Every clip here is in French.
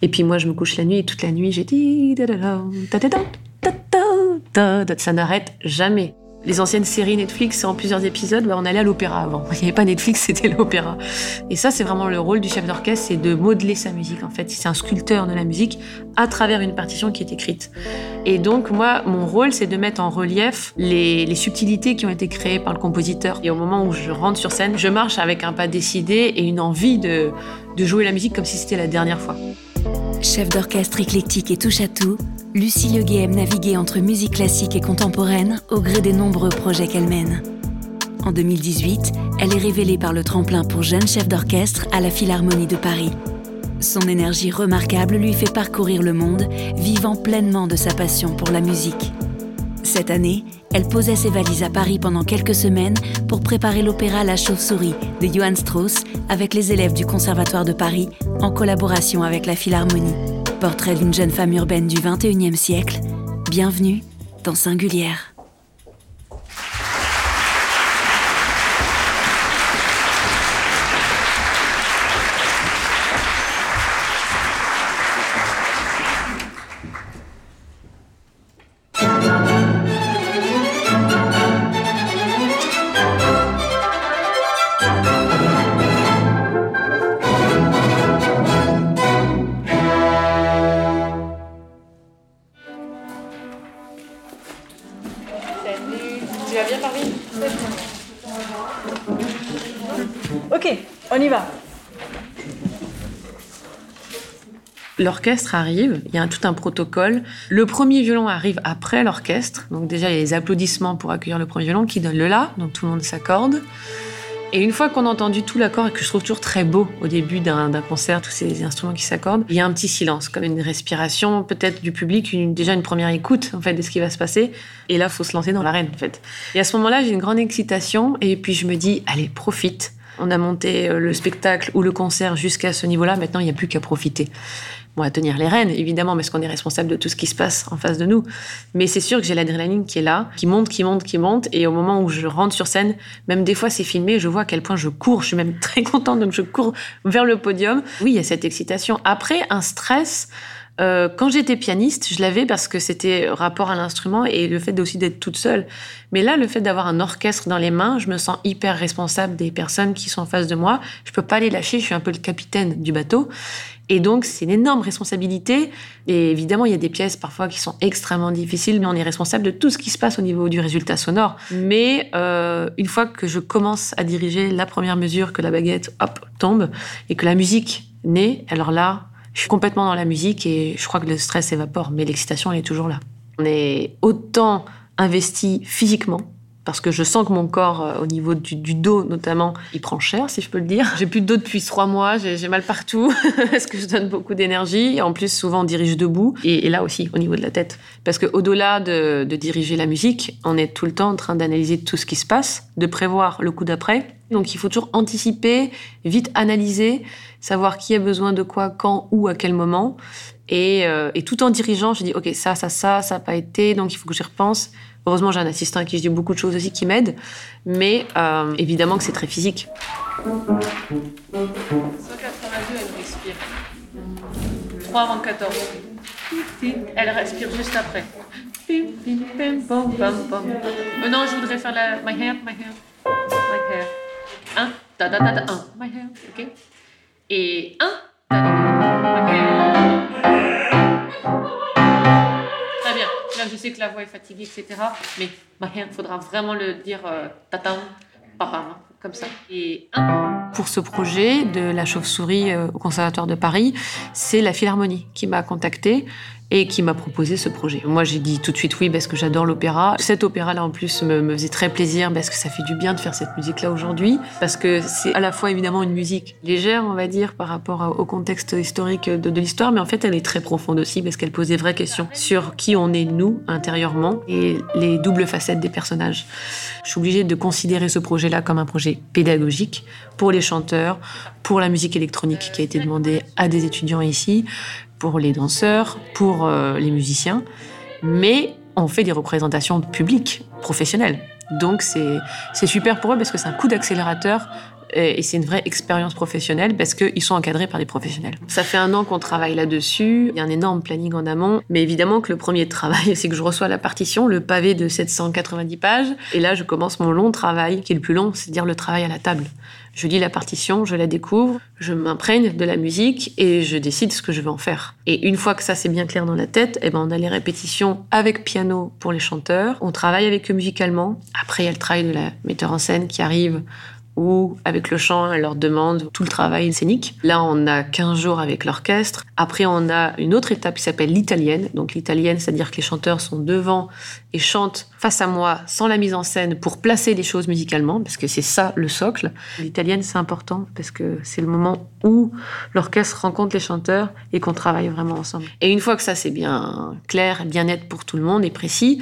Et puis moi, je me couche la nuit et toute la nuit, j'ai dit ça n'arrête jamais. Les anciennes séries Netflix en plusieurs épisodes, bah, on allait à l'opéra avant. Il n'y avait pas Netflix, c'était l'opéra. Et ça, c'est vraiment le rôle du chef d'orchestre, c'est de modeler sa musique. En fait, c'est un sculpteur de la musique à travers une partition qui est écrite. Et donc, moi, mon rôle, c'est de mettre en relief les, subtilités qui ont été créées par le compositeur. Et au moment où je rentre sur scène, je marche avec un pas décidé et une envie de jouer la musique comme si c'était la dernière fois. Chef d'orchestre éclectique et touche à tout, Lucie Leguet aime naviguer entre musique classique et contemporaine au gré des nombreux projets qu'elle mène. En 2018, elle est révélée par le tremplin pour jeune chef d'orchestre à la Philharmonie de Paris. Son énergie remarquable lui fait parcourir le monde, vivant pleinement de sa passion pour la musique. Cette année, elle posait ses valises à Paris pendant quelques semaines pour préparer l'opéra La Chauve-souris de Johann Strauss avec les élèves du Conservatoire de Paris en collaboration avec la Philharmonie. Portrait d'une jeune femme urbaine du 21e siècle. Bienvenue dans Singulière. L'orchestre arrive, il y a tout un protocole. Le premier violon arrive après l'orchestre. Donc déjà, il y a les applaudissements pour accueillir le premier violon qui donne le la, donc tout le monde s'accorde. Et une fois qu'on a entendu tout l'accord, et que je trouve toujours très beau au début d'un concert, tous ces instruments qui s'accordent, il y a un petit silence, comme une respiration, peut-être du public, déjà une première écoute en fait de ce qui va se passer. Et là, faut se lancer dans l'arène en fait. Et à ce moment-là, j'ai une grande excitation, et puis je me dis, allez, profite. On a monté euh, le spectacle ou le concert jusqu'à ce niveau-là. Maintenant, il n'y a plus qu'à profiter à tenir les rênes, évidemment, parce qu'on est responsable de tout ce qui se passe en face de nous. Mais c'est sûr que j'ai l'adrénaline qui est là, qui monte, qui monte, qui monte. Et au moment où je rentre sur scène, même des fois c'est filmé, je vois à quel point je cours. Je suis même très contente, donc je cours vers le podium. Oui, il y a cette excitation. Après, un stress. Euh, quand j'étais pianiste, je l'avais parce que c'était rapport à l'instrument et le fait aussi d'être toute seule. Mais là, le fait d'avoir un orchestre dans les mains, je me sens hyper responsable des personnes qui sont en face de moi. Je peux pas les lâcher, je suis un peu le capitaine du bateau. Et donc, c'est une énorme responsabilité. Et évidemment, il y a des pièces parfois qui sont extrêmement difficiles, mais on est responsable de tout ce qui se passe au niveau du résultat sonore. Mais euh, une fois que je commence à diriger la première mesure, que la baguette, hop, tombe, et que la musique naît, alors là, je suis complètement dans la musique et je crois que le stress évapore, mais l'excitation, elle est toujours là. On est autant investi physiquement parce que je sens que mon corps, euh, au niveau du, dos notamment, il prend cher, si je peux le dire. J'ai plus de dos depuis trois mois, j'ai mal partout, parce que je donne beaucoup d'énergie. En plus, souvent, on dirige debout, et, là aussi, au niveau de la tête. Parce qu'au-delà de, diriger la musique, on est tout le temps en train d'analyser tout ce qui se passe, de prévoir le coup d'après. Donc il faut toujours anticiper, vite analyser, savoir qui a besoin de quoi, quand, où, à quel moment. Et, euh, et tout en dirigeant, je dis, OK, ça, ça, ça, ça n'a pas été, donc il faut que j'y repense. Heureusement, j'ai un assistant à qui je dis beaucoup de choses aussi qui m'aide, mais euh, évidemment que c'est très physique. 182, elle respire. 3 avant 14. Elle respire juste après. Euh, non, je voudrais faire la my hair, my hair, my hair. 1, ta ta ta ta 1, my hair, ok. Et 1, ta ta ta, sais que la voix est fatiguée, etc. Mais il faudra vraiment le dire euh, tatam, comme ça. Et Pour ce projet de la chauve-souris euh, au Conservatoire de Paris, c'est la Philharmonie qui m'a contactée et qui m'a proposé ce projet. Moi, j'ai dit tout de suite oui parce que j'adore l'opéra. Cet opéra-là, en plus, me, faisait très plaisir parce que ça fait du bien de faire cette musique-là aujourd'hui, parce que c'est à la fois évidemment une musique légère, on va dire, par rapport au contexte historique de, de l'histoire, mais en fait, elle est très profonde aussi parce qu'elle pose des vraies questions sur qui on est nous intérieurement et les doubles facettes des personnages. Je suis obligée de considérer ce projet-là comme un projet pédagogique pour les chanteurs, pour la musique électronique qui a été demandée à des étudiants ici, pour les danseurs, pour euh, les musiciens, mais on fait des représentations publiques, professionnelles. Donc c'est super pour eux parce que c'est un coup d'accélérateur Et, c'est une vraie expérience professionnelle parce qu'ils sont encadrés par des professionnels. Ça fait un an qu'on travaille là-dessus. Il y a un énorme planning en amont. Mais évidemment que le premier travail, c'est que je reçois la partition, le pavé de 790 pages. Et là, je commence mon long travail, qui est le plus long, c'est dire le travail à la table. Je lis la partition, je la découvre, je m'imprègne de la musique et je décide ce que je veux en faire. Et une fois que ça c'est bien clair dans la tête, eh ben on a les répétitions avec piano pour les chanteurs. On travaille avec eux musicalement. Après il y a le travail de la metteur en scène qui arrive ou avec le chant, elle leur demande tout le travail scénique. Là, on a 15 jours avec l'orchestre. Après, on a une autre étape qui s'appelle l'italienne. Donc l'italienne, c'est-à-dire que les chanteurs sont devant et chantent face à moi sans la mise en scène pour placer les choses musicalement, parce que c'est ça le socle. L'italienne, c'est important parce que c'est le moment où l'orchestre rencontre les chanteurs et qu'on travaille vraiment ensemble. Et une fois que ça c'est bien clair, bien net pour tout le monde et précis,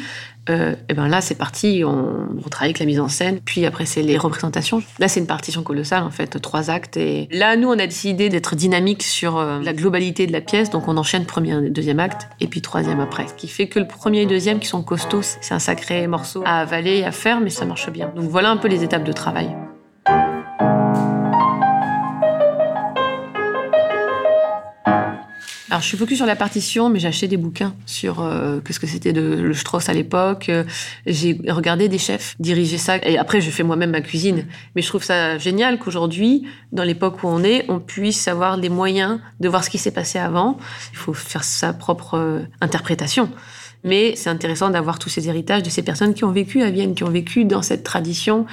euh, et ben là c'est parti, on, on, travaille avec la mise en scène, puis après c'est les représentations. Là c'est une partition colossale en fait, trois actes. Et là nous on a décidé d'être dynamique sur euh, la globalité de la pièce, donc on enchaîne premier et deuxième acte, et puis troisième après. Ce qui fait que le premier et deuxième qui sont costauds, c'est un sacré morceau à avaler à faire, mais ça marche bien. Donc voilà un peu les étapes de travail. Alors, je suis focus sur la partition, mais j'ai acheté des bouquins sur euh, qu'est-ce que c'était de le Strauss à l'époque. J'ai regardé des chefs diriger ça. Et après, je fais moi-même ma cuisine. Mais je trouve ça génial qu'aujourd'hui, dans l'époque où on est, on puisse avoir les moyens de voir ce qui s'est passé avant. Il faut faire sa propre euh, interprétation. Mais c'est intéressant d'avoir tous ces héritages de ces personnes qui ont vécu à Vienne, qui ont vécu dans cette tradition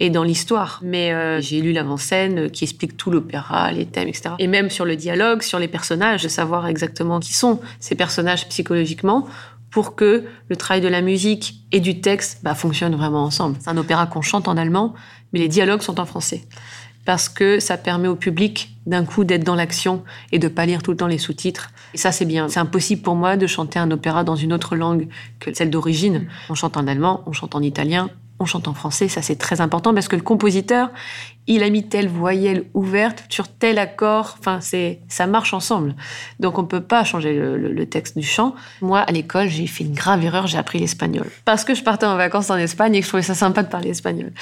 et dans l'histoire. Mais euh, j'ai lu l'avant-scène qui explique tout l'opéra, les thèmes, etc. Et même sur le dialogue, sur les personnages, de savoir exactement qui sont ces personnages psychologiquement pour que le travail de la musique et du texte bah, fonctionne vraiment ensemble. C'est un opéra qu'on chante en allemand, mais les dialogues sont en français parce que ça permet au public d'un coup d'être dans l'action et de pas lire tout le temps les sous-titres. Et ça, c'est bien. C'est impossible pour moi de chanter un opéra dans une autre langue que celle d'origine. On chante en allemand, on chante en italien, on chante en français. Ça, c'est très important parce que le compositeur, il a mis telle voyelle ouverte sur tel accord. Enfin, c'est ça marche ensemble. Donc, on peut pas changer le, texte du chant. Moi, à l'école, j'ai fait une grave erreur. J'ai appris l'espagnol parce que je partais en vacances en Espagne et que je trouvais ça sympa de parler espagnol.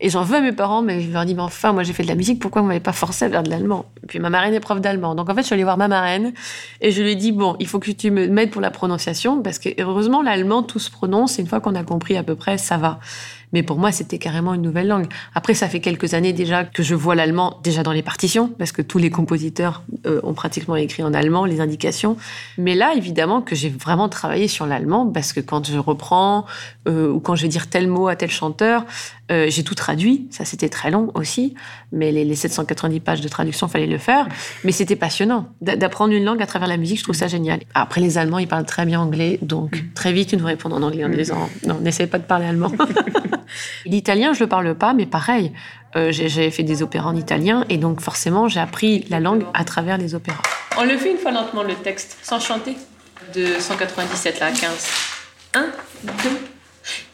Et j'en veux à mes parents, mais je leur dis mais enfin, moi, j'ai fait de la musique. Pourquoi vous m'avez pas forcé à faire de l'allemand? Puis ma marraine est prof d'allemand. Donc en fait, je suis allée voir ma marraine et je lui ai dit bon, il faut que tu me m'aides pour la prononciation parce que heureusement, l'allemand tout se prononce. Et une fois qu'on a compris à peu près, ça va. Mais pour moi, c'était carrément une nouvelle langue. Après, ça fait quelques années déjà que je vois l'allemand déjà dans les partitions, parce que tous les compositeurs euh, ont pratiquement écrit en allemand les indications. Mais là, évidemment, que j'ai vraiment travaillé sur l'allemand, parce que quand je reprends euh, ou quand je vais dire tel mot à tel chanteur, euh, j'ai tout traduit. Ça, c'était très long aussi, mais les, les 790 pages de traduction, fallait le faire. Mais c'était passionnant d'apprendre une langue à travers la musique. Je trouve ça génial. Après, les Allemands, ils parlent très bien anglais, donc très vite, ils nous répondent en anglais en disant non, n'essaie pas de parler allemand. L'italien, je le parle pas, mais pareil, euh, j'avais fait des opéras en italien et donc forcément, j'ai appris la langue à travers les opéras. On le fait une fois lentement le texte, sans chanter, de 197 là à 15. 1, 2,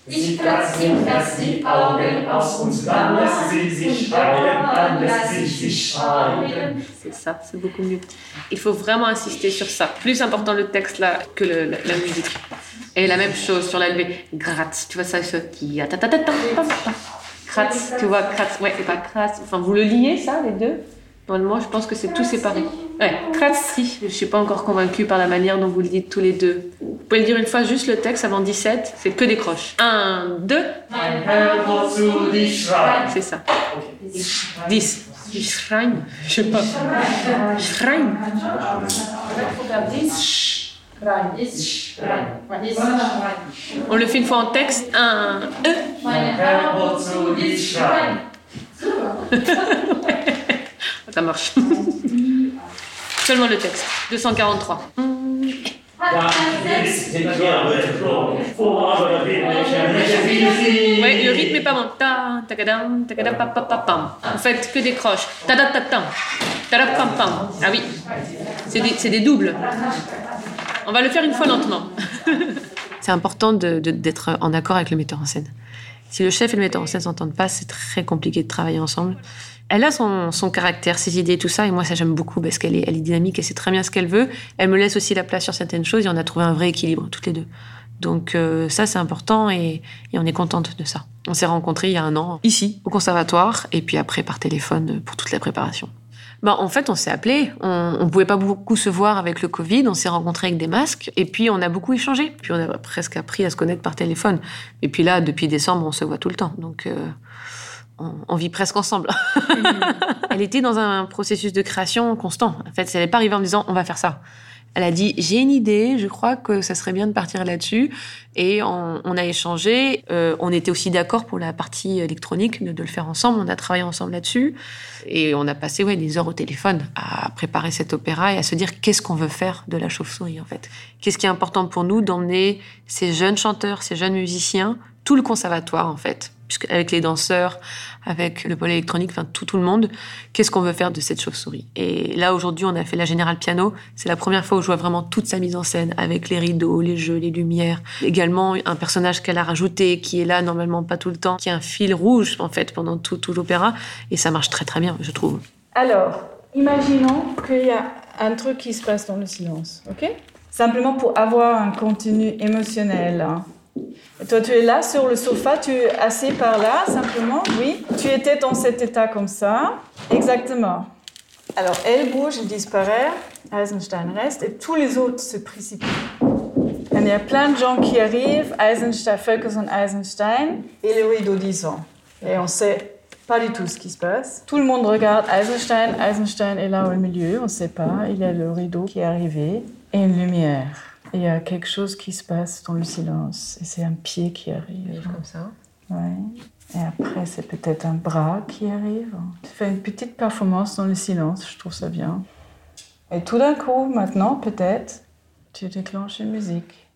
Ich kratz ihm fest die Augen aus und dann lässt sie sich schreien, dann lässt sie sich schreien. C'est ça, c'est beaucoup mieux. Il faut vraiment insister sur ça. Plus important le texte là que le, la, la, musique. Et la même chose sur la levée. Gratz, tu vois ça, ce qui Kratz, tu vois, kratz, ouais, c'est pas kratz. Enfin, vous le liez ça, les deux? Normalement, je pense que c'est tout séparé. Ouais, Kratzi. Je ne suis pas encore convaincue par la manière dont vous le dites tous les deux. Vous pouvez le dire une fois, juste le texte avant 17. C'est que des croches. 1, 2. C'est ça. 10. Schrein. Je sais pas. Schrein. On le fait une fois en texte. 1, 2. Ça marche. Seulement le texte. 243. Oui, le rythme est pas bon. En fait, que des croches. Ah oui, c'est des, des doubles. On va le faire une fois lentement. c'est important d'être en accord avec le metteur en scène. Si le chef et le metteur en scène s'entendent pas, c'est très compliqué de travailler ensemble elle a son, caractère, ses idées, tout ça. Et moi, ça, j'aime beaucoup parce qu'elle est, elle est dynamique et sait très bien ce qu'elle veut. Elle me laisse aussi la place sur certaines choses et on a trouvé un vrai équilibre, toutes les deux. Donc, euh, ça, c'est important et, et on est contente de ça. On s'est rencontrés il y a un an, ici, au conservatoire, et puis après par téléphone pour toute la préparation. Ben, en fait, on s'est appelé. On ne pouvait pas beaucoup se voir avec le Covid. On s'est rencontrés avec des masques. Et puis, on a beaucoup échangé. Puis, on a presque appris à se connaître par téléphone. Et puis là, depuis décembre, on se voit tout le temps. Donc, euh, on, vit presque ensemble. elle était dans un processus de création constant. En fait, elle n'est pas arrivée en me disant on va faire ça. Elle a dit j'ai une idée, je crois que ça serait bien de partir là-dessus. Et on, a échangé. Euh, on était aussi d'accord pour la partie électronique de, le faire ensemble. On a travaillé ensemble là-dessus et on a passé ouais des heures au téléphone à préparer cet opéra et à se dire qu'est-ce qu'on veut faire de la chauve-souris en fait? Qu'est-ce qui est important pour nous d'emmener ces jeunes chanteurs, ces jeunes musiciens, tout le conservatoire en fait? Avec les danseurs, avec le pôle électronique, enfin tout, tout le monde, qu'est-ce qu'on veut faire de cette chauve-souris? Et là, aujourd'hui, on a fait la Générale Piano. C'est la première fois où je vois vraiment toute sa mise en scène, avec les rideaux, les jeux, les lumières. Également, un personnage qu'elle a rajouté, qui est là normalement pas tout le temps, qui a un fil rouge, en fait, pendant tout, tout l'opéra. Et ça marche très, très bien, je trouve. Alors, imaginons qu'il y a un truc qui se passe dans le silence, ok? Simplement pour avoir un contenu émotionnel. Hein. Toi, tu es là sur le sofa, tu es assis par là, simplement, oui. Tu étais dans cet état comme ça. Exactement. Alors, elle bouge, elle disparaît, Eisenstein reste, et tous les autres se précipitent. Et il y a plein de gens qui arrivent, Eisenstein, Ferguson, Eisenstein, et le rideau disant. Et on sait pas du tout ce qui se passe. Tout le monde regarde Eisenstein, Eisenstein est là au milieu, on ne sait pas. Il y a le rideau qui est arrivé, et une lumière il y a quelque chose qui se passe dans le silence. Et c'est un pied qui arrive. Comme ça. Ouais. Et après, c'est peut-être un bras qui arrive. Tu fais une petite performance dans le silence, je trouve ça bien. Et tout d'un coup, maintenant, peut-être, tu déclenches une musique.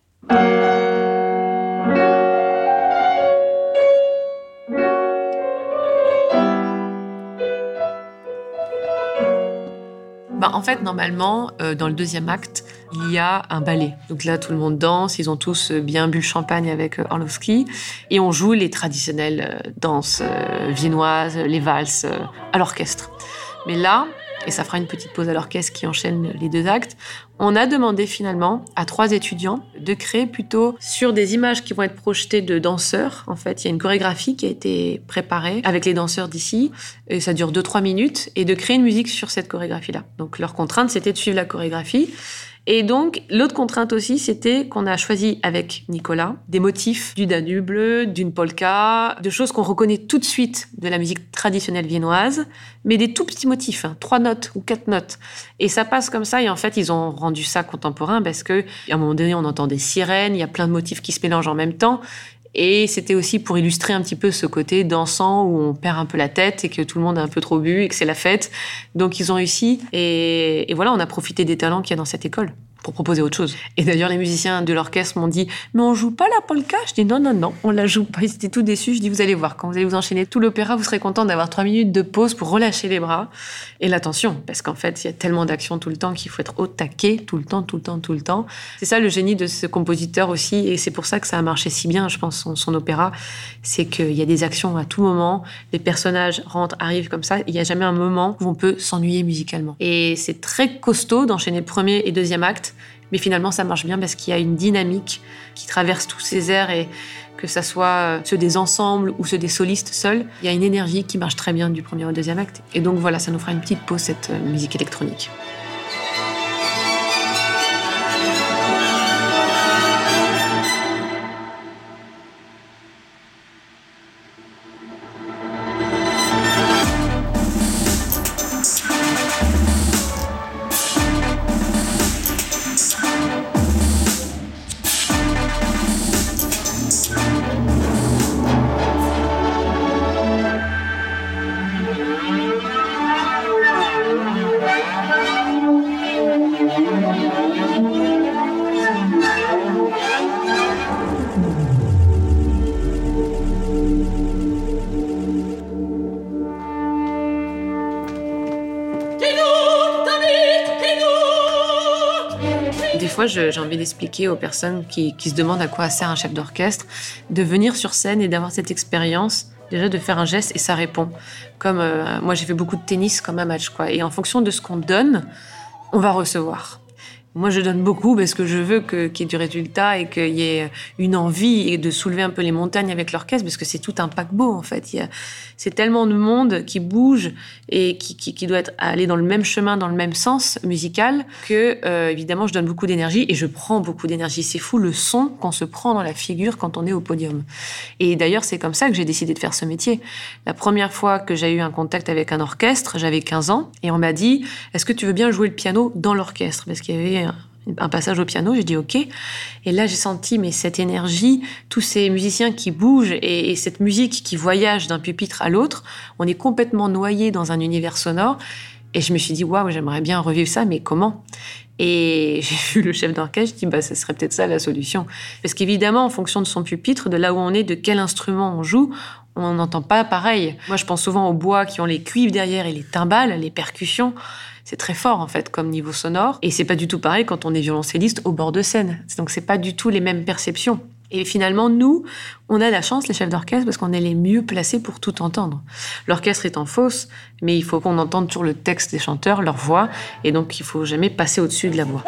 Bah, en fait, normalement, euh, dans le deuxième acte, il y a un ballet. Donc là, tout le monde danse, ils ont tous euh, bien bu le champagne avec euh, Orlowski, et on joue les traditionnelles danses viennoises, les valses, à l'orchestre. Mais là, et ça fera une petite pause à l'orchestre qui enchaîne les deux actes. On a demandé finalement à trois étudiants de créer plutôt sur des images qui vont être projetées de danseurs. En fait, il y a une chorégraphie qui a été préparée avec les danseurs d'ici, et ça dure 2-3 minutes, et de créer une musique sur cette chorégraphie-là. Donc leur contrainte, c'était de suivre la chorégraphie et donc, l'autre contrainte aussi, c'était qu'on a choisi avec Nicolas des motifs du Danube, d'une polka, de choses qu'on reconnaît tout de suite de la musique traditionnelle viennoise, mais des tout petits motifs, hein, trois notes ou quatre notes. Et ça passe comme ça, et en fait, ils ont rendu ça contemporain parce que, à un moment donné, on entend des sirènes, il y a plein de motifs qui se mélangent en même temps. Et c'était aussi pour illustrer un petit peu ce côté dansant où on perd un peu la tête et que tout le monde a un peu trop bu et que c'est la fête. Donc ils ont réussi. Et, et voilà, on a profité des talents qu'il y a dans cette école proposer autre chose. Et d'ailleurs, les musiciens de l'orchestre m'ont dit Mais on joue pas la polka Je dis Non, non, non, on la joue pas. Ils étaient tout déçus. Je dis Vous allez voir, quand vous allez vous enchaîner tout l'opéra, vous serez content d'avoir trois minutes de pause pour relâcher les bras et l'attention. Parce qu'en fait, il y a tellement d'action tout le temps qu'il faut être au taquet tout le temps, tout le temps, tout le temps. C'est ça le génie de ce compositeur aussi. Et c'est pour ça que ça a marché si bien, je pense, son, son opéra. C'est qu'il y a des actions à tout moment. Les personnages rentrent, arrivent comme ça. Il n'y a jamais un moment où on peut s'ennuyer musicalement. Et c'est très costaud d'enchaîner premier et deuxième acte mais finalement, ça marche bien parce qu'il y a une dynamique qui traverse tous ces airs et que ça soit euh, ceux des ensembles ou ceux des solistes seuls, il y a une énergie qui marche très bien du premier au deuxième acte. Et donc voilà, ça nous fera une petite pause, cette euh, musique électronique. J'ai envie d'expliquer aux personnes qui, se demandent à quoi sert un chef d'orchestre, de venir sur scène et d'avoir cette expérience, déjà de faire un geste et ça répond. Comme euh, moi, j'ai fait beaucoup de tennis comme un match, quoi. Et en fonction de ce qu'on donne, on va recevoir. Moi, je donne beaucoup parce que je veux qu'il y ait du résultat et qu'il y ait une envie de soulever un peu les montagnes avec l'orchestre parce que c'est tout un paquebot, en fait. C'est tellement de monde qui bouge et qui, qui, doit être, aller dans le même chemin, dans le même sens musical que, euh, évidemment, je donne beaucoup d'énergie et je prends beaucoup d'énergie. C'est fou le son qu'on se prend dans la figure quand on est au podium. Et d'ailleurs, c'est comme ça que j'ai décidé de faire ce métier. La première fois que j'ai eu un contact avec un orchestre, j'avais 15 ans et on m'a dit, est-ce que tu veux bien jouer le piano dans l'orchestre? Parce qu'il y avait un passage au piano, j'ai dit ok. Et là, j'ai senti mais cette énergie, tous ces musiciens qui bougent et, cette musique qui voyage d'un pupitre à l'autre, on est complètement noyé dans un univers sonore. Et je me suis dit waouh, j'aimerais bien revivre ça, mais comment? Et j'ai vu le chef d'orchestre, je dis bah ce serait peut-être ça la solution, parce qu'évidemment, en fonction de son pupitre, de là où on est, de quel instrument on joue, on n'entend pas pareil. Moi, je pense souvent aux bois qui ont les cuivres derrière et les timbales, les percussions c'est très fort en fait comme niveau sonore. Et c'est pas du tout pareil quand on est violoncelliste au bord de scène. Donc c'est pas du tout les mêmes perceptions. Et finalement, nous, on a la chance, les chefs d'orchestre, parce qu'on est les mieux placés pour tout entendre. L'orchestre est en fausse, mais il faut qu'on entende toujours le texte des chanteurs, leur voix, et donc il faut jamais passer au-dessus de la voix.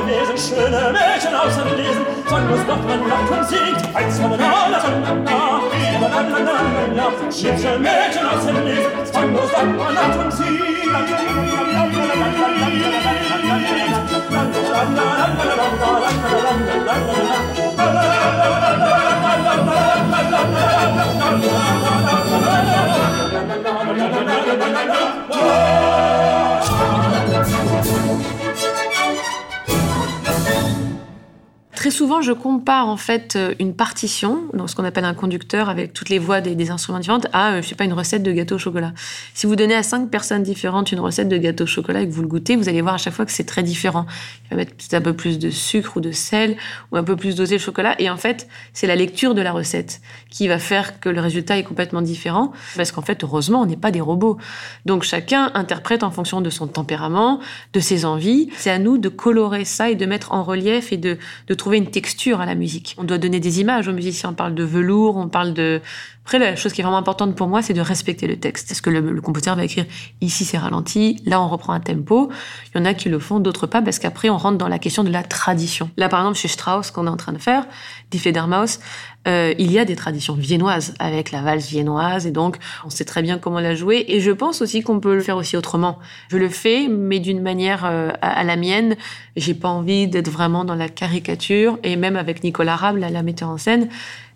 gewesen, schöne Mädchen außer Lesen. Sag, uns macht man lacht und singt, eins von der Nala, Schütze Mädchen aus dem Lesen, Zwang muss ab, man hat und sie. Oh! Très souvent, je compare en fait euh, une partition, donc ce qu'on appelle un conducteur avec toutes les voix des, instruments différents, à, euh, je sais pas, une recette de gâteau au chocolat. Si vous donnez à cinq personnes différentes une recette de gâteau au chocolat et que vous le goûtez, vous allez voir à chaque fois que c'est très différent. Il va mettre peut-être un peu plus de sucre ou de sel ou un peu plus dosé le chocolat. Et en fait, c'est la lecture de la recette qui va faire que le résultat est complètement différent. Parce qu'en fait, heureusement, on n'est pas des robots. Donc chacun interprète en fonction de son tempérament, de ses envies. C'est à nous de colorer ça et de mettre en relief et de, de une texture à la musique. On doit donner des images aux musiciens. On parle de velours, on parle de. Après, la chose qui est vraiment importante pour moi, c'est de respecter le texte. Est-ce que le, compositeur va écrire ici c'est ralenti, là on reprend un tempo Il y en a qui le font, d'autres pas, parce qu'après on rentre dans la question de la tradition. Là, par exemple, chez Strauss, qu'on est en train de faire, Die Fledermaus, euh, il y a des traditions viennoises avec la valse viennoise et donc on sait très bien comment la jouer et je pense aussi qu'on peut le faire aussi autrement. Je le fais mais d'une manière euh, à, la mienne. J'ai pas envie d'être vraiment dans la caricature et même avec Nicolas Rable, la metteur en scène,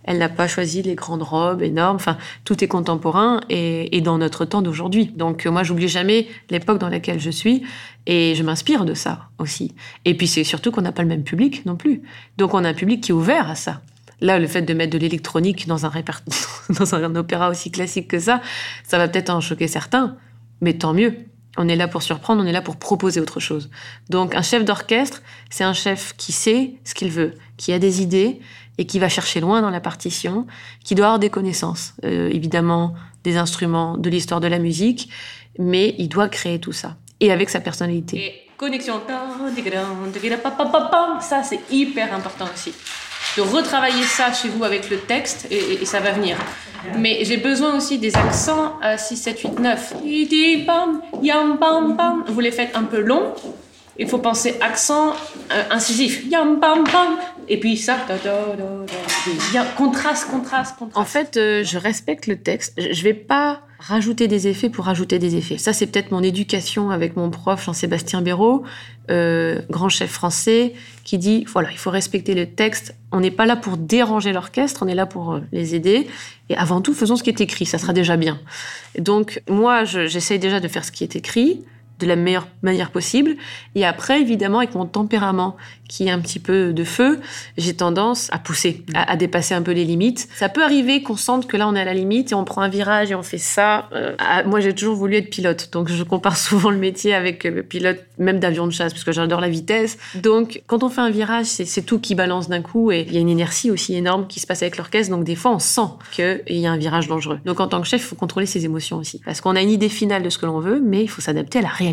elle n'a pas choisi les grandes robes énormes. Enfin, tout est contemporain et, dans notre temps d'aujourd'hui. Donc, moi, j'oublie jamais l'époque dans laquelle je suis et je m'inspire de ça aussi. Et puis, c'est surtout qu'on n'a pas le même public non plus. Donc, on a un public qui est ouvert à ça. Là, le fait de mettre de l'électronique dans un dans un opéra aussi classique que ça, ça va peut-être en choquer certains, mais tant mieux. On est là pour surprendre, on est là pour proposer autre chose. Donc, un chef d'orchestre, c'est un chef qui sait ce qu'il veut, qui a des idées et qui va chercher loin dans la partition, qui doit avoir des connaissances, euh, évidemment, des instruments, de l'histoire de la musique, mais il doit créer tout ça et avec sa personnalité. Connexion, ça c'est hyper important aussi de retravailler ça chez vous avec le texte et, ça va venir. Mais j'ai besoin aussi des accents à 6, 7, 8, 9. Vous les faites un peu longs. Il faut penser accent euh, incisif. Et puis ça. Contraste, contraste, contraste. En fait, euh, je respecte le texte. Je vais pas rajouter des effets pour rajouter des effets. Ça, c'est peut-être mon éducation avec mon prof Jean-Sébastien Béraud, euh, grand chef français, qui dit voilà, il faut respecter le texte. On n'est pas là pour déranger l'orchestre, on est là pour euh, les aider. Et avant tout, faisons ce qui est écrit, ça sera déjà bien. Donc, moi, j'essaye déjà de faire ce qui est écrit de la meilleure manière possible. Et après, évidemment, avec mon tempérament qui est un petit peu de feu, j'ai tendance à pousser, à, dépasser un peu les limites. Ça peut arriver qu'on sente que là, on est à la limite et on prend un virage et on fait ça. Euh, moi, j'ai toujours voulu être pilote, donc je compare souvent le métier avec le pilote même d'avion de chasse, parce que j'adore la vitesse. Donc, quand on fait un virage, c'est tout qui balance d'un coup et il y a une inertie aussi énorme qui se passe avec l'orchestre. Donc, des fois, on sent qu'il y a un virage dangereux. Donc, en tant que chef, il faut contrôler ses émotions aussi, parce qu'on a une idée finale de ce que l'on veut, mais il faut s'adapter à la réalité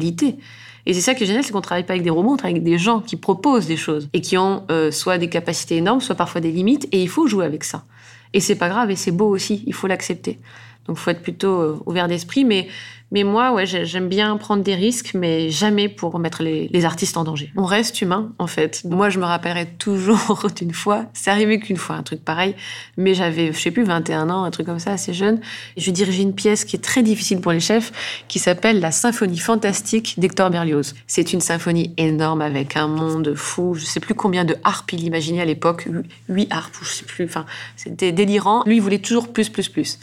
Et c'est ça qui est génial, c'est qu'on travaille pas avec des robots, on travaille avec des gens qui proposent des choses et qui ont euh, soit des capacités énormes, soit parfois des limites, et il faut jouer avec ça. Et c'est pas grave, et c'est beau aussi, il faut l'accepter. Donc, faut être plutôt euh, ouvert d'esprit. Mais mais moi, ouais, j'aime bien prendre des risques, mais jamais pour mettre les, artistes en danger. On reste humain, en fait. Moi, je me rappellerai toujours d'une fois, c'est arrivé qu'une fois, un truc pareil, mais j'avais, je sais plus, 21 ans, un truc comme ça, assez jeune. Je dirigeais une pièce qui est très difficile pour les chefs, qui s'appelle La Symphonie fantastique d'Hector Berlioz. C'est une symphonie énorme avec un monde fou. Je sais plus combien de harpes il imaginait à l'époque. Huit harpes, je sais plus. Enfin, c'était délirant. Lui, il voulait toujours plus, plus, plus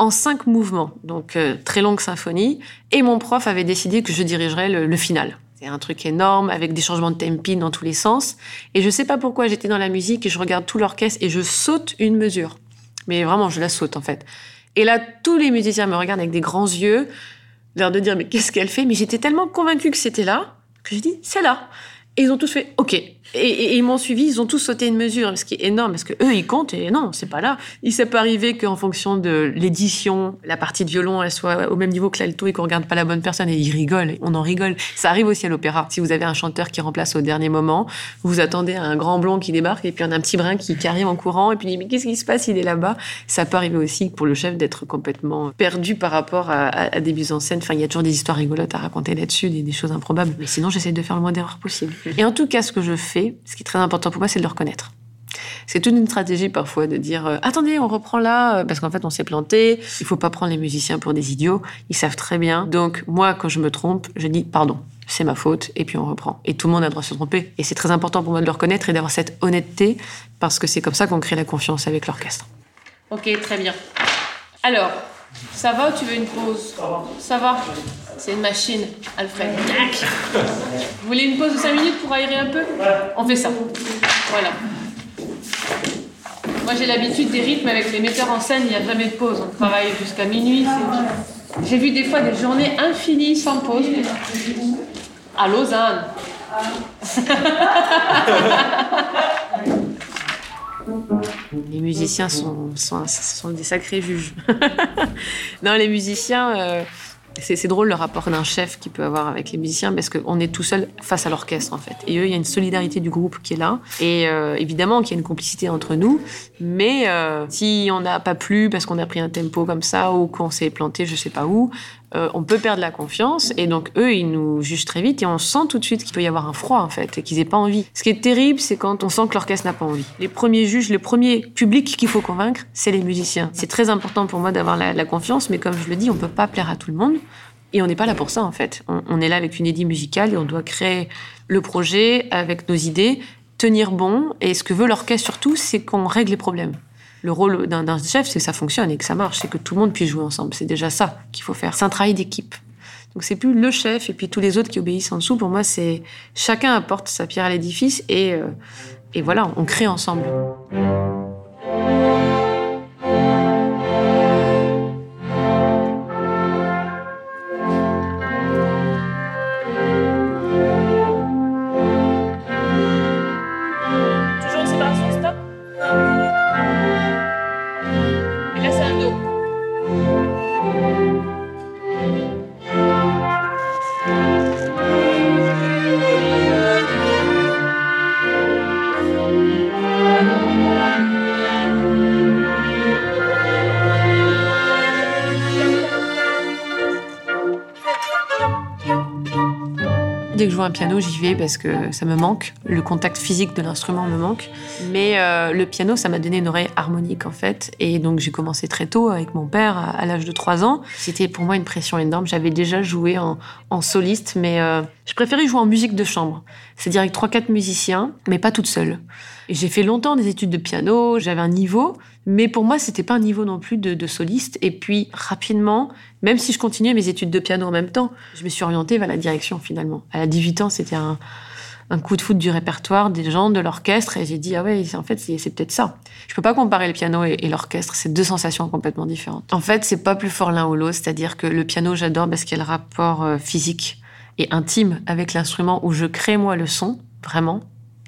en cinq mouvements, donc euh, très longue symphonie. Et mon prof avait décidé que je dirigerais le, final. C'est un truc énorme avec des changements de tempi dans tous les sens. Et je sais pas pourquoi j'étais dans la musique et je regarde tout l'orchestre et je saute une mesure. Mais vraiment, je la saute en fait. Et là, tous les musiciens me regardent avec des grands yeux, l'air de dire mais qu'est-ce qu'elle fait? Mais j'étais tellement convaincue que c'était là que j'ai dit c'est là. Et ils ont tous fait OK. Et, ils m'ont suivi, ils ont tous sauté une mesure, ce qui est énorme, parce que eux, ils comptent, et non, c'est pas là. Il s'est pas arrivé qu'en fonction de l'édition, la partie de violon, elle soit au même niveau que l'alto et qu'on regarde pas la bonne personne, et ils rigolent, on en rigole. Ça arrive aussi à l'opéra. Si vous avez un chanteur qui remplace au dernier moment, vous attendez un grand blond qui débarque, et puis on a un petit brin qui, arrive en courant, et puis il dit, mais qu'est-ce qui se passe, il est là-bas. Ça peut arriver aussi pour le chef d'être complètement perdu par rapport à, des mises en scène. Enfin, il y a toujours des histoires rigolotes à raconter là-dessus, des, des choses improbables. Mais sinon, j'essaie de faire le moins d'erreurs possible. Et en tout cas, ce que je fais, ce qui est très important pour moi, c'est de le reconnaître. C'est toute une stratégie parfois de dire euh, attendez, on reprend là euh, parce qu'en fait on s'est planté. Il faut pas prendre les musiciens pour des idiots. Ils savent très bien. Donc moi, quand je me trompe, je dis pardon, c'est ma faute et puis on reprend. Et tout le monde a le droit de se tromper. Et c'est très important pour moi de le reconnaître et d'avoir cette honnêteté parce que c'est comme ça qu'on crée la confiance avec l'orchestre. Ok, très bien. Alors, ça va ou tu veux une pause Ça va. C'est une machine, Alfred. Vous voulez une pause de 5 minutes pour aérer un peu On fait ça. Voilà. Moi j'ai l'habitude des rythmes avec les metteurs en scène, il n'y a jamais de pause. On travaille jusqu'à minuit. J'ai vu des fois des journées infinies sans pause. À Lausanne. Les musiciens sont, sont, des sacrés juges. non, les musiciens, euh, c'est drôle le rapport d'un chef qui peut avoir avec les musiciens parce qu'on est tout seul face à l'orchestre en fait. Et eux, il y a une solidarité du groupe qui est là. Et euh, évidemment qu'il y a une complicité entre nous. Mais euh, si on n'a pas plu parce qu'on a pris un tempo comme ça ou qu'on s'est planté je sais pas où, euh, on peut perdre la confiance. Et donc eux, ils nous jugent très vite et on sent tout de suite qu'il peut y avoir un froid en fait et qu'ils n'aient pas envie. Ce qui est terrible, c'est quand on sent que l'orchestre n'a pas envie. Les premiers juges, le premier public qu'il faut convaincre, c'est les musiciens. C'est très important pour moi d'avoir la, confiance, mais comme je le dis, on peut pas plaire à tout le monde. Et on n'est pas là pour ça, en fait. On, est là avec une idée musicale et on doit créer le projet avec nos idées, tenir bon. Et ce que veut l'orchestre surtout, c'est qu'on règle les problèmes. Le rôle d'un chef, c'est que ça fonctionne et que ça marche, c'est que tout le monde puisse jouer ensemble. C'est déjà ça qu'il faut faire. C'est un travail d'équipe. Donc c'est plus le chef et puis tous les autres qui obéissent en dessous. Pour moi, c'est chacun apporte sa pierre à l'édifice et, euh, et voilà, on crée ensemble. Dès que je joue un piano, j'y vais parce que ça me manque. Le contact physique de l'instrument me manque. Mais euh, le piano, ça m'a donné une oreille harmonique en fait. Et donc j'ai commencé très tôt avec mon père à, l'âge de 3 ans. C'était pour moi une pression énorme. J'avais déjà joué en, soliste, mais euh, je préférais jouer en musique de chambre. C'est-à-dire avec 3-4 musiciens, mais pas toute seule. J'ai fait longtemps des études de piano, j'avais un niveau, mais pour moi, c'était pas un niveau non plus de, soliste. Et puis, rapidement, même si je continuais mes études de piano en même temps, je me suis orientée vers la direction finalement. À 18 ans, c'était un, coup de foot du répertoire des gens de l'orchestre. Et j'ai dit ah ouais en fait c'est peut-être ça. Je peux pas comparer le piano et, l'orchestre. C'est deux sensations complètement différentes. En fait c'est pas plus fort l'un ou l'autre. C'est-à-dire que le piano j'adore parce qu'il y a le rapport euh, physique et intime avec l'instrument où je crée moi le son vraiment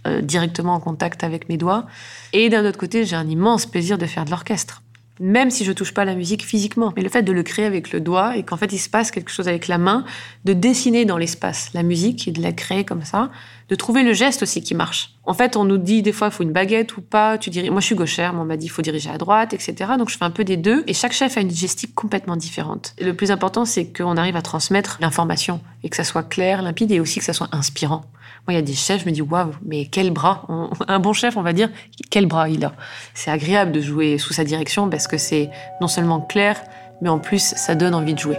euh, directement en contact avec mes doigts. Et d'un autre côté, j'ai un immense plaisir de faire de l'orchestre. Même si je touche pas la musique physiquement, mais le fait de le créer avec le doigt et qu'en fait il se passe quelque chose avec la main, de dessiner dans l'espace la musique et de la créer comme ça, de trouver le geste aussi qui marche. En fait, on nous dit des fois, il faut une baguette ou pas. Tu dirais, moi, je suis gauchère, on m'a dit, il faut diriger à droite, etc. Donc, je fais un peu des deux. Et chaque chef a une gestique complètement différente. Et le plus important, c'est qu'on arrive à transmettre l'information et que ça soit clair, limpide et aussi que ça soit inspirant. Moi, il y a des chefs, je me dis, waouh, mais quel bras Un bon chef, on va dire, quel bras il a. C'est agréable de jouer sous sa direction parce que c'est non seulement clair, mais en plus, ça donne envie de jouer.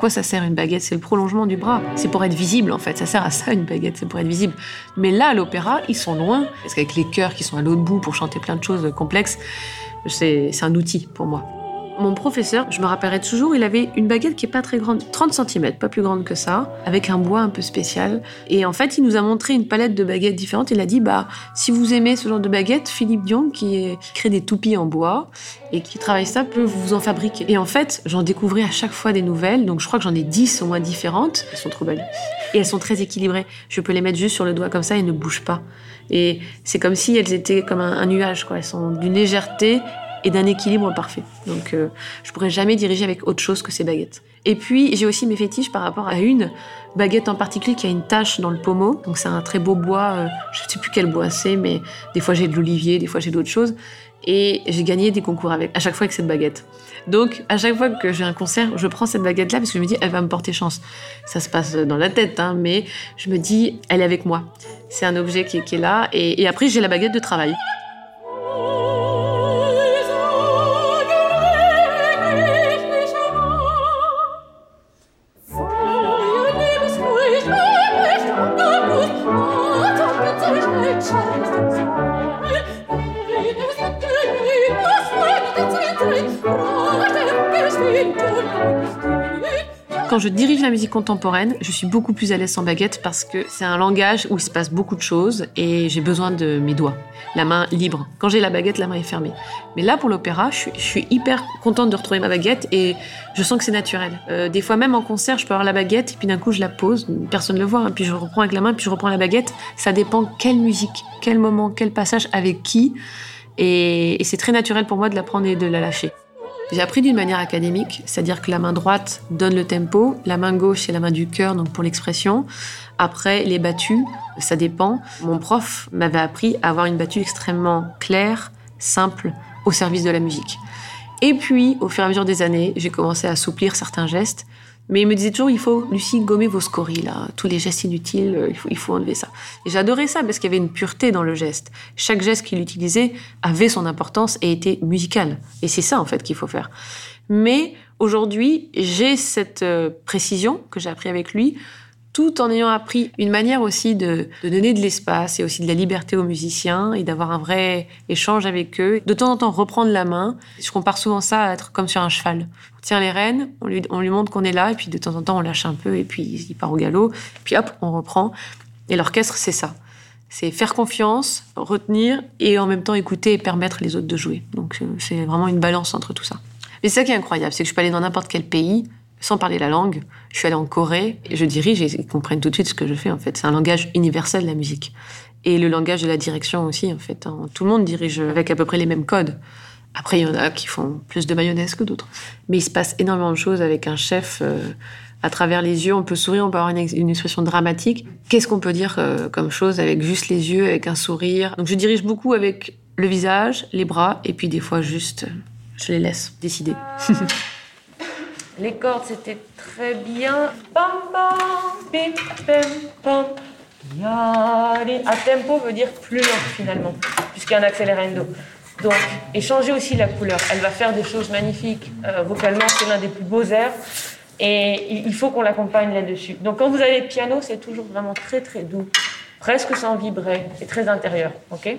Quoi ça sert une baguette? C'est le prolongement du bras. C'est pour être visible en fait. Ça sert à ça une baguette, c'est pour être visible. Mais là, à l'opéra, ils sont loin. Parce qu'avec les chœurs qui sont à l'autre bout pour chanter plein de choses complexes, c'est un outil pour moi. Mon professeur, je me rappellerai toujours, il avait une baguette qui est pas très grande, 30 cm, pas plus grande que ça, avec un bois un peu spécial. Et en fait, il nous a montré une palette de baguettes différentes. Il a dit, bah, si vous aimez ce genre de baguette, Philippe Dion, qui, crée des toupies en bois et qui travaille ça, peut vous en fabriquer. Et en fait, j'en découvrais à chaque fois des nouvelles. Donc, je crois que j'en ai 10 au moins différentes. Elles sont trop belles. Et elles sont très équilibrées. Je peux les mettre juste sur le doigt comme ça et ne bougent pas. Et c'est comme si elles étaient comme un, un nuage, quoi. Elles sont d'une légèreté et d'un équilibre parfait. Donc, euh, je pourrais jamais diriger avec autre chose que ces baguettes. Et puis, j'ai aussi mes fétiches par rapport à une baguette en particulier qui a une tache dans le pommeau. Donc, c'est un très beau bois. Euh, je sais plus quel bois c'est, mais des fois j'ai de l'olivier, des fois j'ai d'autres choses. Et j'ai gagné des concours avec, à chaque fois avec cette baguette. Donc, à chaque fois que j'ai un concert, je prends cette baguette-là parce que je me dis, elle va me porter chance. Ça se passe dans la tête, hein, mais je me dis, elle est avec moi. C'est un objet qui, est là. Et après, j'ai la baguette de travail. Quand je dirige la musique contemporaine, je suis beaucoup plus à l'aise sans baguette parce que c'est un langage où il se passe beaucoup de choses et j'ai besoin de mes doigts, la main libre. Quand j'ai la baguette, la main est fermée. Mais là, pour l'opéra, je, suis hyper contente de retrouver ma baguette et je sens que c'est naturel. Euh, des fois, même en concert, je peux avoir la baguette et puis d'un coup, je la pose, personne ne le voit, hein. puis je reprends avec la main, puis je reprends la baguette. Ça dépend quelle musique, quel moment, quel passage, avec qui. Et, et c'est très naturel pour moi de la prendre et de la lâcher. J'ai appris d'une manière académique, c'est-à-dire que la main droite donne le tempo, la main gauche c'est la main du cœur, donc pour l'expression. Après, les battues, ça dépend. Mon prof m'avait appris à avoir une battue extrêmement claire, simple, au service de la musique. Et puis, au fur et à mesure des années, j'ai commencé à assouplir certains gestes mais il me disait toujours, il faut, Lucie, gommer vos scories, là. Tous les gestes inutiles, euh, il faut, enlever ça. Et j'adorais ça parce qu'il y avait une pureté dans le geste. Chaque geste qu'il utilisait avait son importance et était musical. Et c'est ça, en fait, qu'il faut faire. Mais aujourd'hui, j'ai cette euh, précision que j'ai appris avec lui tout en ayant appris une manière aussi de, donner de l'espace et aussi de la liberté aux musiciens et d'avoir un vrai échange avec eux. De temps en temps, reprendre la main. Je compare souvent ça à être comme sur un cheval. On tient les rênes, on lui, on lui montre qu'on est là, et puis de temps en temps, on lâche un peu, et puis il part au galop, puis hop, on reprend. Et l'orchestre, c'est ça. C'est faire confiance, retenir, et en même temps écouter et permettre les autres de jouer. Donc euh, c'est vraiment une balance entre tout ça. Mais c'est ça qui est incroyable, c'est que je peux aller dans n'importe quel pays, sans parler la langue. Je suis allée en Corée, et je dirige et ils comprennent tout de suite ce que je fais en fait. C'est un langage universel la musique. Et le langage de la direction aussi en fait. Hein. Tout le monde dirige avec à peu près les mêmes codes. Après, il y en a qui font plus de mayonnaise que d'autres. Mais il se passe énormément de choses avec un chef. Euh, à travers les yeux, on peut sourire, on peut avoir une, expression dramatique. Qu'est-ce qu'on peut dire euh, comme chose avec juste les yeux, avec un sourire? Donc je dirige beaucoup avec le visage, les bras, et puis des fois juste, je les laisse décider. Les cordes, c'était très bien. Bam, bam, bim, bim, bam. À tempo veut dire plus lent finalement, puisqu'il y a un accélérendo. Donc, et changer aussi la couleur. Elle va faire des choses magnifiques. Euh, vocalement, c'est l'un des plus beaux airs. Et il faut qu'on l'accompagne là-dessus. Donc, quand vous avez le piano, c'est toujours vraiment très, très doux. Presque sans vibrer. Et très intérieur. OK?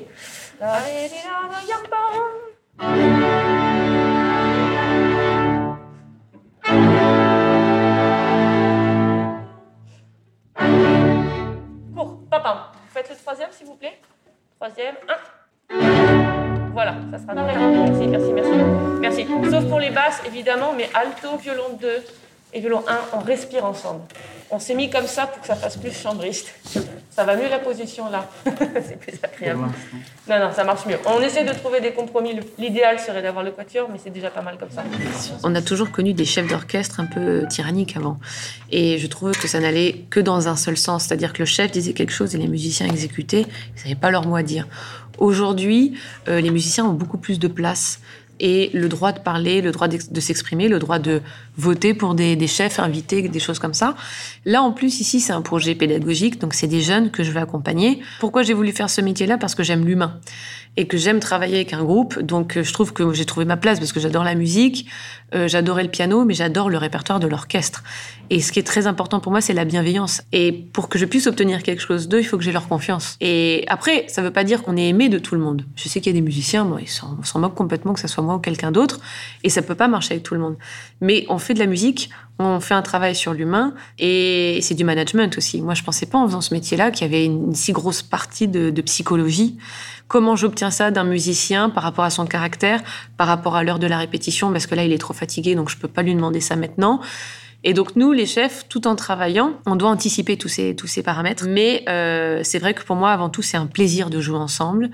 S'il vous plaît. Troisième, un. Voilà, ça sera très Merci, merci, merci. Merci. Sauf pour les basses, évidemment, mais alto, violon 2 et violon 1, on respire ensemble. On s'est mis comme ça pour que ça fasse plus chambriste. Ça va mieux la position là. c'est plus agréable. Non, non, ça marche mieux. On essaie de trouver des compromis. L'idéal serait d'avoir le quatuor, mais c'est déjà pas mal comme ça. On a toujours connu des chefs d'orchestre un peu tyranniques avant. Et je trouve que ça n'allait que dans un seul sens. C'est-à-dire que le chef disait quelque chose et les musiciens exécutaient. Ils n'avaient pas leur mot à dire. Aujourd'hui, euh, les musiciens ont beaucoup plus de place et le droit de parler, le droit de s'exprimer, le droit de voter pour des, chefs invités, des choses comme ça. Là, en plus, ici, c'est un projet pédagogique, donc c'est des jeunes que je vais accompagner. Pourquoi j'ai voulu faire ce métier-là? Parce que j'aime l'humain et que j'aime travailler avec un groupe. Donc, euh, je trouve que j'ai trouvé ma place parce que j'adore la musique, euh, j'adorais le piano, mais j'adore le répertoire de l'orchestre. Et ce qui est très important pour moi, c'est la bienveillance. Et pour que je puisse obtenir quelque chose d'eux, il faut que j'ai leur confiance. Et après, ça veut pas dire qu'on est aimé de tout le monde. Je sais qu'il y a des musiciens, moi, ils s'en moquent complètement que ce soit moi ou quelqu'un d'autre, et ça peut pas marcher avec tout le monde. Mais on fait de la musique, on fait un travail sur l'humain, et c'est du management aussi. Moi, je pensais pas en faisant ce métier-là qu'il y avait une si grosse partie de, psychologie Comment j'obtiens ça d'un musicien par rapport à son caractère, par rapport à l'heure de la répétition, parce que là, il est trop fatigué, donc je peux pas lui demander ça maintenant. Et donc nous, les chefs, tout en travaillant, on doit anticiper tous ces, tous ces paramètres. Mais euh, c'est vrai que pour moi, avant tout, c'est un plaisir de jouer ensemble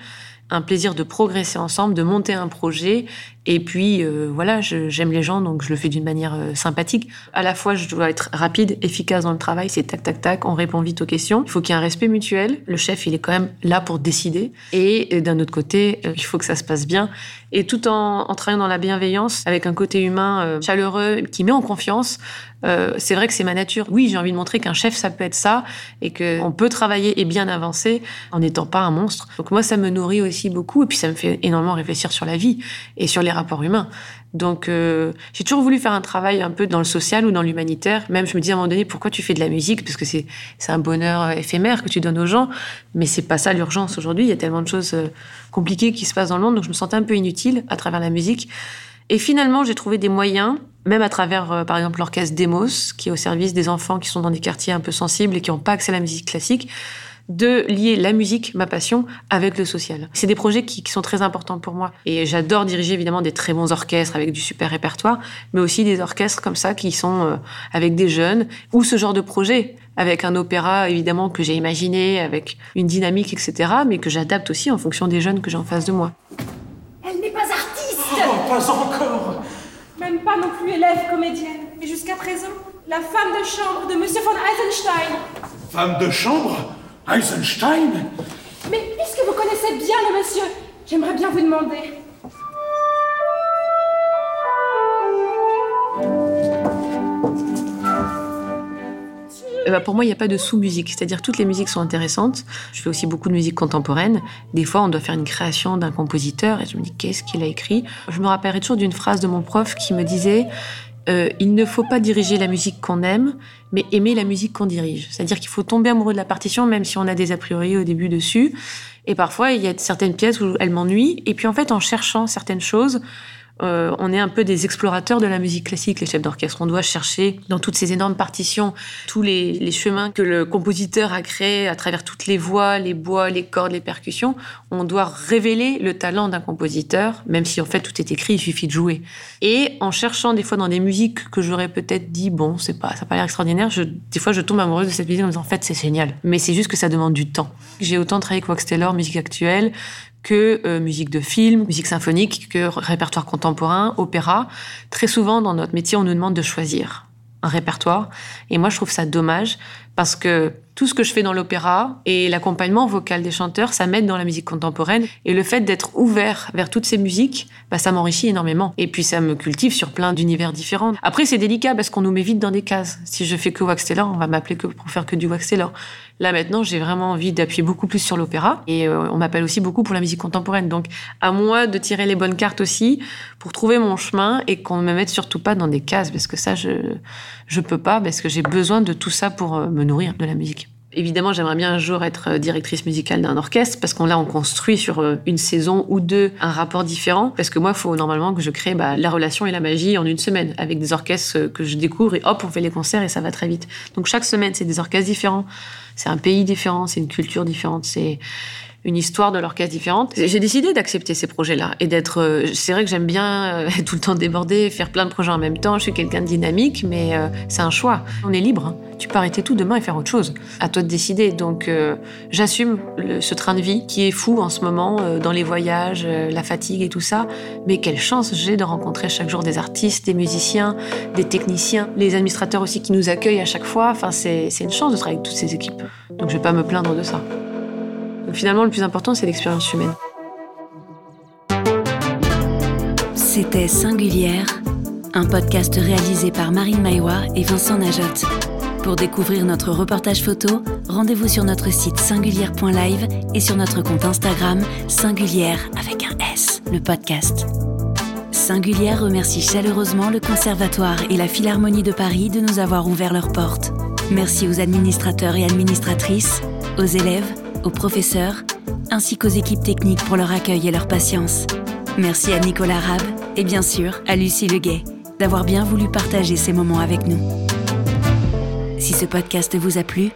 un plaisir de progresser ensemble, de monter un projet. Et puis, euh, voilà, j'aime les gens, donc je le fais d'une manière euh, sympathique. À la fois, je dois être rapide, efficace dans le travail, c'est tac, tac, tac, on répond vite aux questions. Il faut qu'il y ait un respect mutuel. Le chef, il est quand même là pour décider. Et euh, d'un autre côté, il faut que ça se passe bien. Et tout en, travaillant dans la bienveillance, avec un côté humain chaleureux, qui met en confiance, c'est vrai que c'est ma nature. Oui, j'ai envie de montrer qu'un chef, ça peut être ça, et qu'on peut travailler et bien avancer en n'étant pas un monstre. Donc moi, ça me nourrit aussi beaucoup, et puis ça me fait énormément réfléchir sur la vie et sur les rapports humains. Donc euh, j'ai toujours voulu faire un travail un peu dans le social ou dans l'humanitaire. Même je me dis à un moment donné, pourquoi tu fais de la musique? Parce que c'est un bonheur éphémère que tu donnes aux gens, mais c'est pas ça l'urgence aujourd'hui. Il y a tellement de choses euh, compliquées qui se passent dans le monde, donc je me sentais un peu inutile à travers la musique. Et finalement, j'ai trouvé des moyens, même à travers, euh, par exemple, l'orchestre Demos, qui est au service des enfants qui sont dans des quartiers un peu sensibles et qui n'ont pas accès à la musique classique, de lier la musique, ma passion, avec le social. C'est des projets qui, sont très importants pour moi. Et j'adore diriger évidemment des très bons orchestres avec du super répertoire, mais aussi des orchestres comme ça qui sont euh, avec des jeunes, ou ce genre de projet avec un opéra évidemment que j'ai imaginé, avec une dynamique, etc., mais que j'adapte aussi en fonction des jeunes que j'ai en face de moi. Elle n'est pas artiste Oh, pas encore même pas non plus élève comédienne, mais jusqu'à présent, la femme de chambre de Monsieur von Eisenstein. Femme de chambre? Eisenstein Mais puisque vous connaissez bien le monsieur, j'aimerais bien vous demander. Eh ben, pour moi, il n'y a pas de sous-musique. C'est-à-dire toutes les musiques sont intéressantes. Je fais aussi beaucoup de musique contemporaine. Des fois, on doit faire une création d'un compositeur et je me dis qu'est-ce qu'il a écrit? Je me rappellerai toujours d'une phrase de mon prof qui me disait euh, il ne faut pas diriger la musique qu'on aime, mais aimer la musique qu'on dirige. C'est-à-dire qu'il faut tomber amoureux de la partition, même si on a des a priori au début dessus. Et parfois, il y a certaines pièces où elles m'ennuient. Et puis en fait, en cherchant certaines choses, euh, on est un peu des explorateurs de la musique classique, les chefs d'orchestre. On doit chercher dans toutes ces énormes partitions tous les, chemins que le compositeur a créés à travers toutes les voix, les bois, les cordes, les percussions. On doit révéler le talent d'un compositeur, même si en fait tout est écrit, il suffit de jouer. Et en cherchant des fois dans des musiques que j'aurais peut-être dit bon, c'est pas, ça n'a pas l'air extraordinaire, des fois je tombe amoureuse de cette musique en me disant en fait c'est génial. Mais c'est juste que ça demande du temps. J'ai autant travaillé avec Wax Taylor, musique actuelle, que euh, musique de film, musique symphonique, que répertoire contemporain, opéra. Très souvent, dans notre métier, on nous demande de choisir un répertoire. Et moi, je trouve ça dommage parce que tout ce que je fais dans l'opéra et l'accompagnement vocal des chanteurs, ça m'aide dans la musique contemporaine. Et le fait d'être ouvert vers toutes ces musiques, bah, ça m'enrichit énormément. Et puis ça me cultive sur plein d'univers différents. Après, c'est délicat parce qu'on nous met vite dans des cases. Si je fais que Wax Taylor, on va m'appeler que pour faire que du Wax Taylor. Là maintenant, j'ai vraiment envie d'appuyer beaucoup plus sur l'opéra. Et euh, on m'appelle aussi beaucoup pour la musique contemporaine. Donc à moi de tirer les bonnes cartes aussi pour trouver mon chemin et qu'on ne me mette surtout pas dans des cases parce que ça, je je peux pas parce que j'ai besoin de tout ça pour euh, me nourrir de la musique. Évidemment, j'aimerais bien un jour être euh, directrice musicale d'un orchestre parce qu'on là, on construit sur euh, une saison ou deux un rapport différent. Parce que moi, il faut normalement que je crée bah, la relation et la magie en une semaine avec des orchestres que je découvre et hop, on fait les concerts et ça va très vite. Donc chaque semaine, c'est des orchestres différents, c'est un pays différent, c'est une culture différente, c'est une histoire de l'orchestre différente. J'ai décidé d'accepter ces projets-là et d'être. euh, c'est vrai que j'aime bien euh, être tout le temps débordée, faire plein de projets en même temps. Je suis quelqu'un de dynamique, mais euh, c'est un choix. On est libre. hein. Tu peux arrêter tout demain et faire autre chose. À toi de décider. Donc, j'assume ce train de vie qui est fou en ce moment, dans les voyages, la fatigue et tout ça. Mais quelle chance j'ai de rencontrer chaque jour des artistes, des musiciens, des techniciens, les administrateurs aussi qui nous accueillent à chaque fois. Enfin, c'est une chance de travailler avec toutes ces équipes. Donc, je vais pas me plaindre de ça. Finalement, le plus important, c'est l'expérience humaine. C'était Singulière, un podcast réalisé par Marine Maillois et Vincent Najot. Pour découvrir notre reportage photo, rendez-vous sur notre site singulière.live et sur notre compte Instagram Singulière avec un S, le podcast. Singulière remercie chaleureusement le Conservatoire et la Philharmonie de Paris de nous avoir ouvert leurs portes. Merci aux administrateurs et administratrices, aux élèves, aux professeurs, ainsi qu'aux équipes techniques pour leur accueil et leur patience. Merci à Nicolas Rab et bien sûr à Lucie Leguet d'avoir bien voulu partager ces moments avec nous. Si ce podcast vous a plu,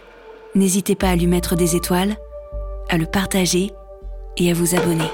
n'hésitez pas à lui mettre des étoiles, à le partager et à vous abonner.